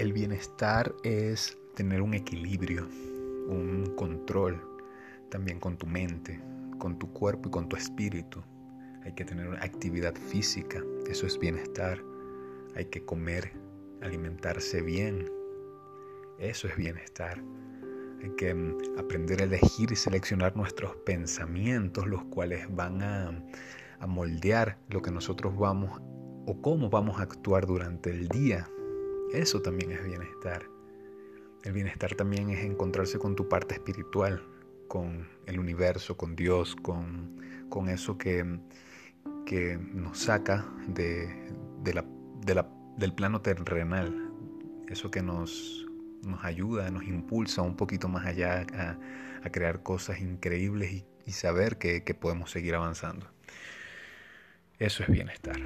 El bienestar es tener un equilibrio, un control también con tu mente, con tu cuerpo y con tu espíritu. Hay que tener una actividad física, eso es bienestar. Hay que comer, alimentarse bien, eso es bienestar. Hay que mm, aprender a elegir y seleccionar nuestros pensamientos, los cuales van a, a moldear lo que nosotros vamos o cómo vamos a actuar durante el día. Eso también es bienestar. El bienestar también es encontrarse con tu parte espiritual, con el universo, con Dios, con, con eso que, que, nos saca de, de la, de la, del plano terrenal, eso que nos, nos ayuda, nos impulsa un poquito más allá a, crear cosas increíbles y, y saber que, que podemos seguir avanzando. Eso es bienestar.